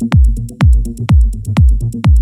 Thank you.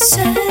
So.